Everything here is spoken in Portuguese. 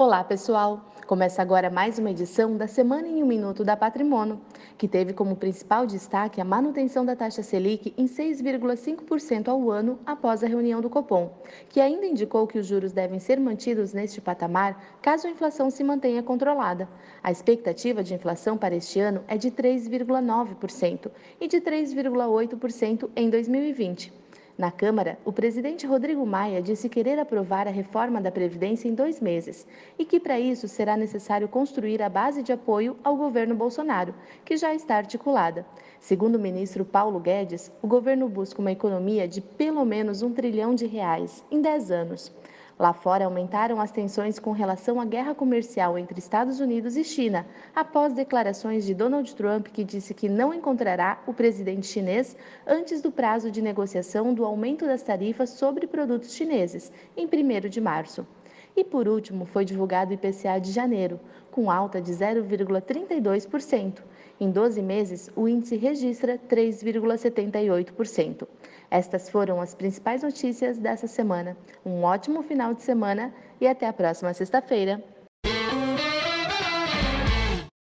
Olá, pessoal! Começa agora mais uma edição da Semana em um Minuto da Patrimônio, que teve como principal destaque a manutenção da taxa Selic em 6,5% ao ano após a reunião do Copom, que ainda indicou que os juros devem ser mantidos neste patamar caso a inflação se mantenha controlada. A expectativa de inflação para este ano é de 3,9% e de 3,8% em 2020. Na Câmara, o presidente Rodrigo Maia disse querer aprovar a reforma da Previdência em dois meses e que, para isso, será necessário construir a base de apoio ao governo Bolsonaro, que já está articulada. Segundo o ministro Paulo Guedes, o governo busca uma economia de pelo menos um trilhão de reais em 10 anos. Lá fora aumentaram as tensões com relação à guerra comercial entre Estados Unidos e China, após declarações de Donald Trump que disse que não encontrará o presidente chinês antes do prazo de negociação do aumento das tarifas sobre produtos chineses, em 1 de março. E por último, foi divulgado o IPCA de janeiro, com alta de 0,32%. Em 12 meses, o índice registra 3,78%. Estas foram as principais notícias dessa semana. Um ótimo final de semana e até a próxima sexta-feira.